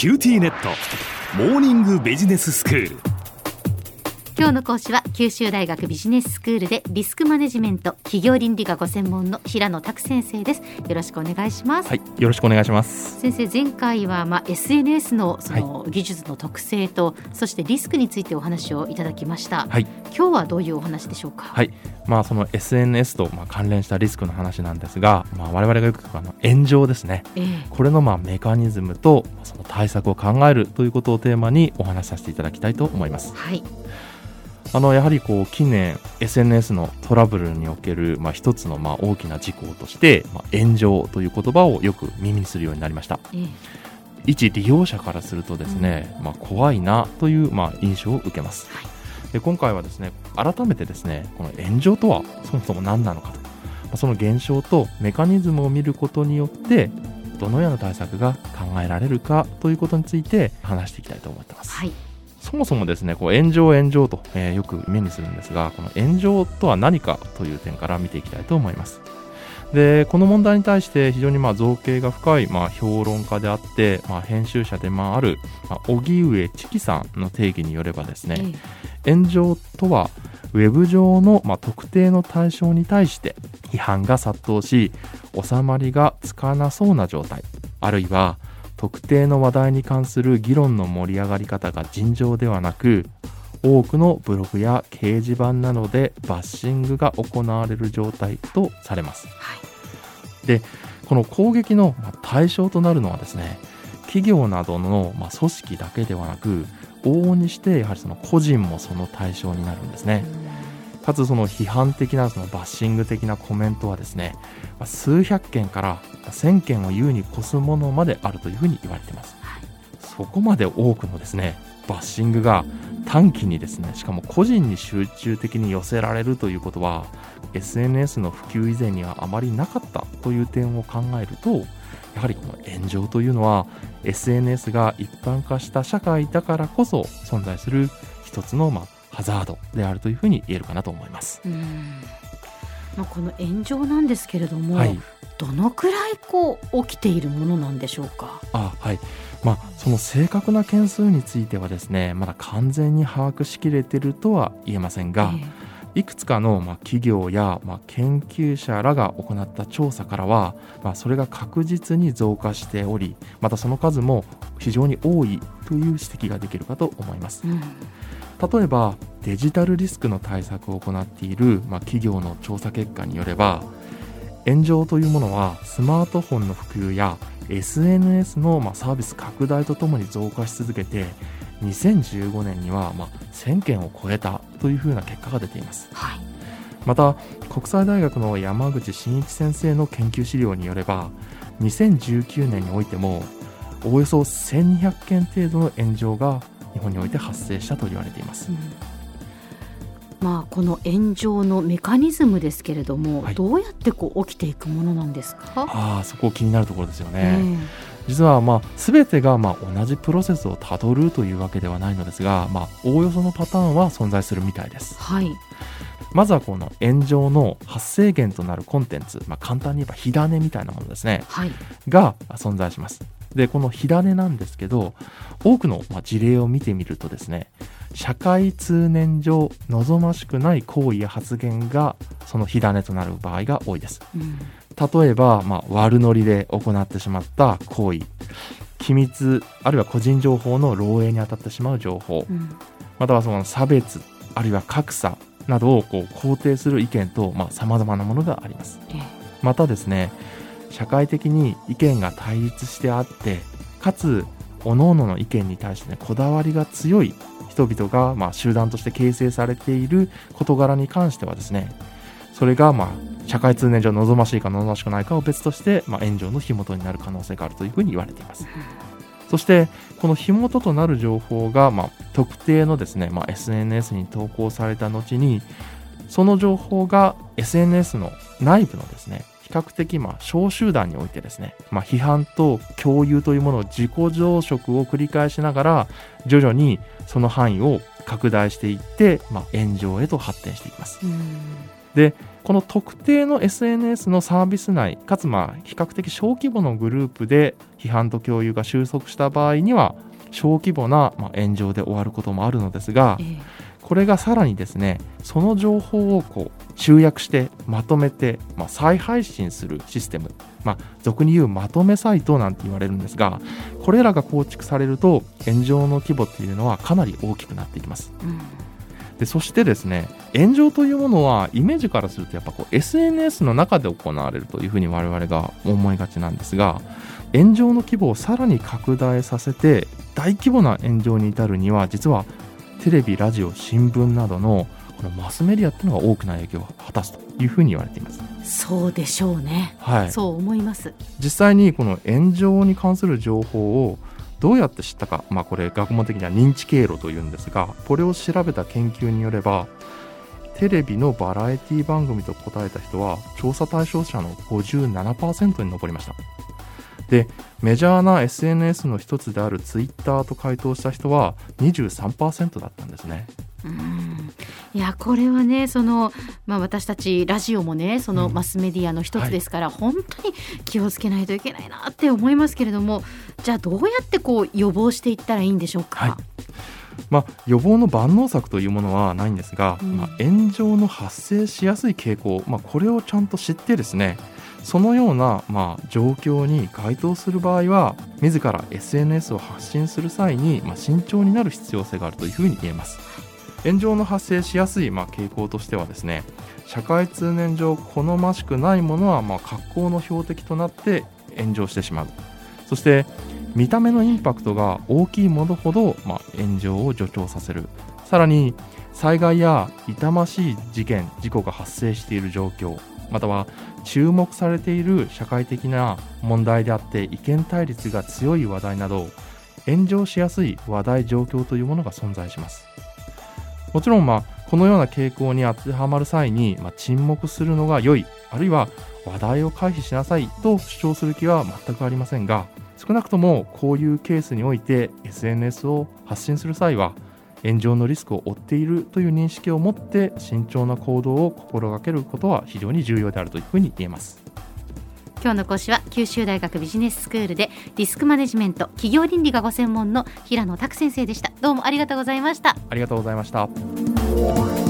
QTnet。モーニングビジネススクール。今日の講師は九州大学ビジネススクールでリスクマネジメント企業倫理がご専門の平野拓先生です。よろしくお願いします。はいよろしくお願いします。先生前回はまあ SNS のその技術の特性と、はい、そしてリスクについてお話をいただきました。はい。今日はどういうお話でしょうか？はい。まあその SNS とまあ関連したリスクの話なんですがまあ我々がよくあの炎上ですね、えー、これのまあメカニズムとその対策を考えるということをテーマにお話しさせていただきたいと思います。はいあのやはりこう近年 SNS のトラブルにおける、まあ、一つのまあ大きな事項として、まあ、炎上という言葉をよく耳にするようになりました、ええ、一利用者からするとですね、うん、まあ、怖いなというまあ印象を受けます、はい、で今回はですね改めてですねこの炎上とはそもそも何なのかと、まあ、その現象とメカニズムを見ることによってどのような対策が考えられるかということについて話していきたいと思ってます。はいそもそもですね、こう炎上、炎上と、えー、よく目にするんですが、この炎上とは何かという点から見ていきたいと思います。で、この問題に対して非常にまあ造形が深いまあ評論家であって、まあ、編集者でもある、まあ、荻上知紀さんの定義によればですね、炎上とはウェブ上のまあ特定の対象に対して批判が殺到し、収まりがつかなそうな状態、あるいは特定の話題に関する議論の盛り上がり方が尋常ではなく多くのブログや掲示板などでバッシングが行われる状態とされます、はい、でこの攻撃の対象となるのはですね企業などの組織だけではなく往々にしてやはりその個人もその対象になるんですね、かつその批判的なそのバッシング的なコメントはですね数百件から1000件を優に越すものまであるというふうに言われています、はい、そこまで多くのですねバッシングが短期にですねしかも個人に集中的に寄せられるということは SNS の普及以前にはあまりなかったという点を考えるとやはりこの炎上というのは SNS が一般化した社会だからこそ存在する一つのまあハザードであるというふうに言えるかなと思います。まあ、この炎上なんですけれども、はい、どのくらいこう起きているものなんでしょうか？あはいまあ、その正確な件数についてはですねまだ完全に把握しきれているとは言えませんが、えー、いくつかのまあ企業やまあ研究者らが行った調査からは、まあ、それが確実に増加しておりまたその数も非常に多いという指摘ができるかと思います。うん例えばデジタルリスクの対策を行っている、まあ、企業の調査結果によれば炎上というものはスマートフォンの普及や SNS のまあサービス拡大とともに増加し続けて2015年にはまあ1000件を超えたというふうな結果が出ています、はい、また国際大学の山口真一先生の研究資料によれば2019年においてもおよそ1200件程度の炎上が日本において発生したと言われています。うんまあ、この炎上のメカニズムですけれども、はい、どうやってこう起きていくものなんですか？あそこ気になるところですよね。えー、実は、まあ、全てがまあ同じプロセスをたどるというわけではないのですが、まあ、おおよそのパターンは存在するみたいです。はいまずはこの炎上の発生源となるコンテンツ、まあ、簡単に言えば火種みたいなものですね、はい、が存在します。でこの火種なんですけど多くの事例を見てみるとですね社会通念上望ましくない行為や発言がその火種となる場合が多いです、うん、例えば、まあ、悪ノリで行ってしまった行為機密あるいは個人情報の漏洩に当たってしまう情報、うん、またはその差別あるいは格差などをこう肯定する意見とさまざ、まなものがあります、またですね社会的に意見が対立してあってかつ各々の意見に対して、ね、こだわりが強い人々が、まあ、集団として形成されている事柄に関してはですねそれが、まあ、社会通念上望ましいか望ましくないかを別として、まあ、炎上の火元になる可能性があるというふうに言われています。そしてこの火元となる情報が、まあ、特定のですね、まあ、SNS に投稿された後にその情報が SNS の内部のですね較的まあ小集団においてですね、まあ、批判と共有というものを自己増殖を繰り返しながら徐々にその範囲を拡大していって、まあ、炎上へと発展していきます。でこの特定の SNS のサービス内かつまあ比較的小規模のグループで批判と共有が収束した場合には小規模なまあ炎上で終わることもあるのですがええ。これがさらにですねその情報をこう集約してまとめて、まあ、再配信するシステム、まあ、俗に言うまとめサイトなんて言われるんですがこれらが構築されると炎上の規模っていうのはかなり大きくなっていきます。うんでそしてですね炎上というものはイメージからするとやっぱこう SNS の中で行われるというふうに我々が思いがちなんですが炎上の規模をさらに拡大させて大規模な炎上に至るには実はテレビラジオ新聞などのこのマスメディアっていうのが大きな影響を果たすというふうに言われています。そうでしょうね、はい、そう思います。実際にこの炎上に関する情報をどうやって知ったか、まあ、これ学問的には認知経路というんですがこれを調べた研究によればテレビのバラエティ番組と答えた人は調査対象者の57%に上りました。でメジャーな SNS の一つである Twitter と回答した人は23%だったんですね。うん。いやこれはねその、まあ、私たちラジオもねそのうん。マスメディアの一つですから、本当に気をつけないといけないなって思いますけれどもじゃあどうやってこう予防していったらいいんでしょうか？はい。まあ、予防の万能策というものはないんですが、うん。まあ、炎上の発生しやすい傾向、まあ、これをちゃんと知ってですねそのような、まあ、状況に該当する場合は自ら SNS を発信する際に、まあ、慎重になる必要性があるというふうに言えます炎上の発生しやすい、まあ、傾向としてはですね社会通念上好ましくないものは、まあ、格好の標的となって炎上してしまう。そして見た目のインパクトが大きいものほど、まあ、炎上を助長させる。さらに災害や痛ましい事件事故が発生している状況または注目されている社会的な問題であって意見対立が強い話題など炎上しやすい話題状況というものが存在します。もちろん、まあ、このような傾向に当てはまる際に、まあ、沈黙するのが良いあるいは話題を回避しなさいと主張する気は全くありませんが少なくともこういうケースにおいて SNS を発信する際は炎上のリスクを負っているという認識を持って慎重な行動を心がけることは非常に重要であるというふうに言えます。今日の講師は九州大学ビジネススクールでリスクマネジメント企業倫理がご専門の平野拓先生でした。どうもありがとうございました。ありがとうございました。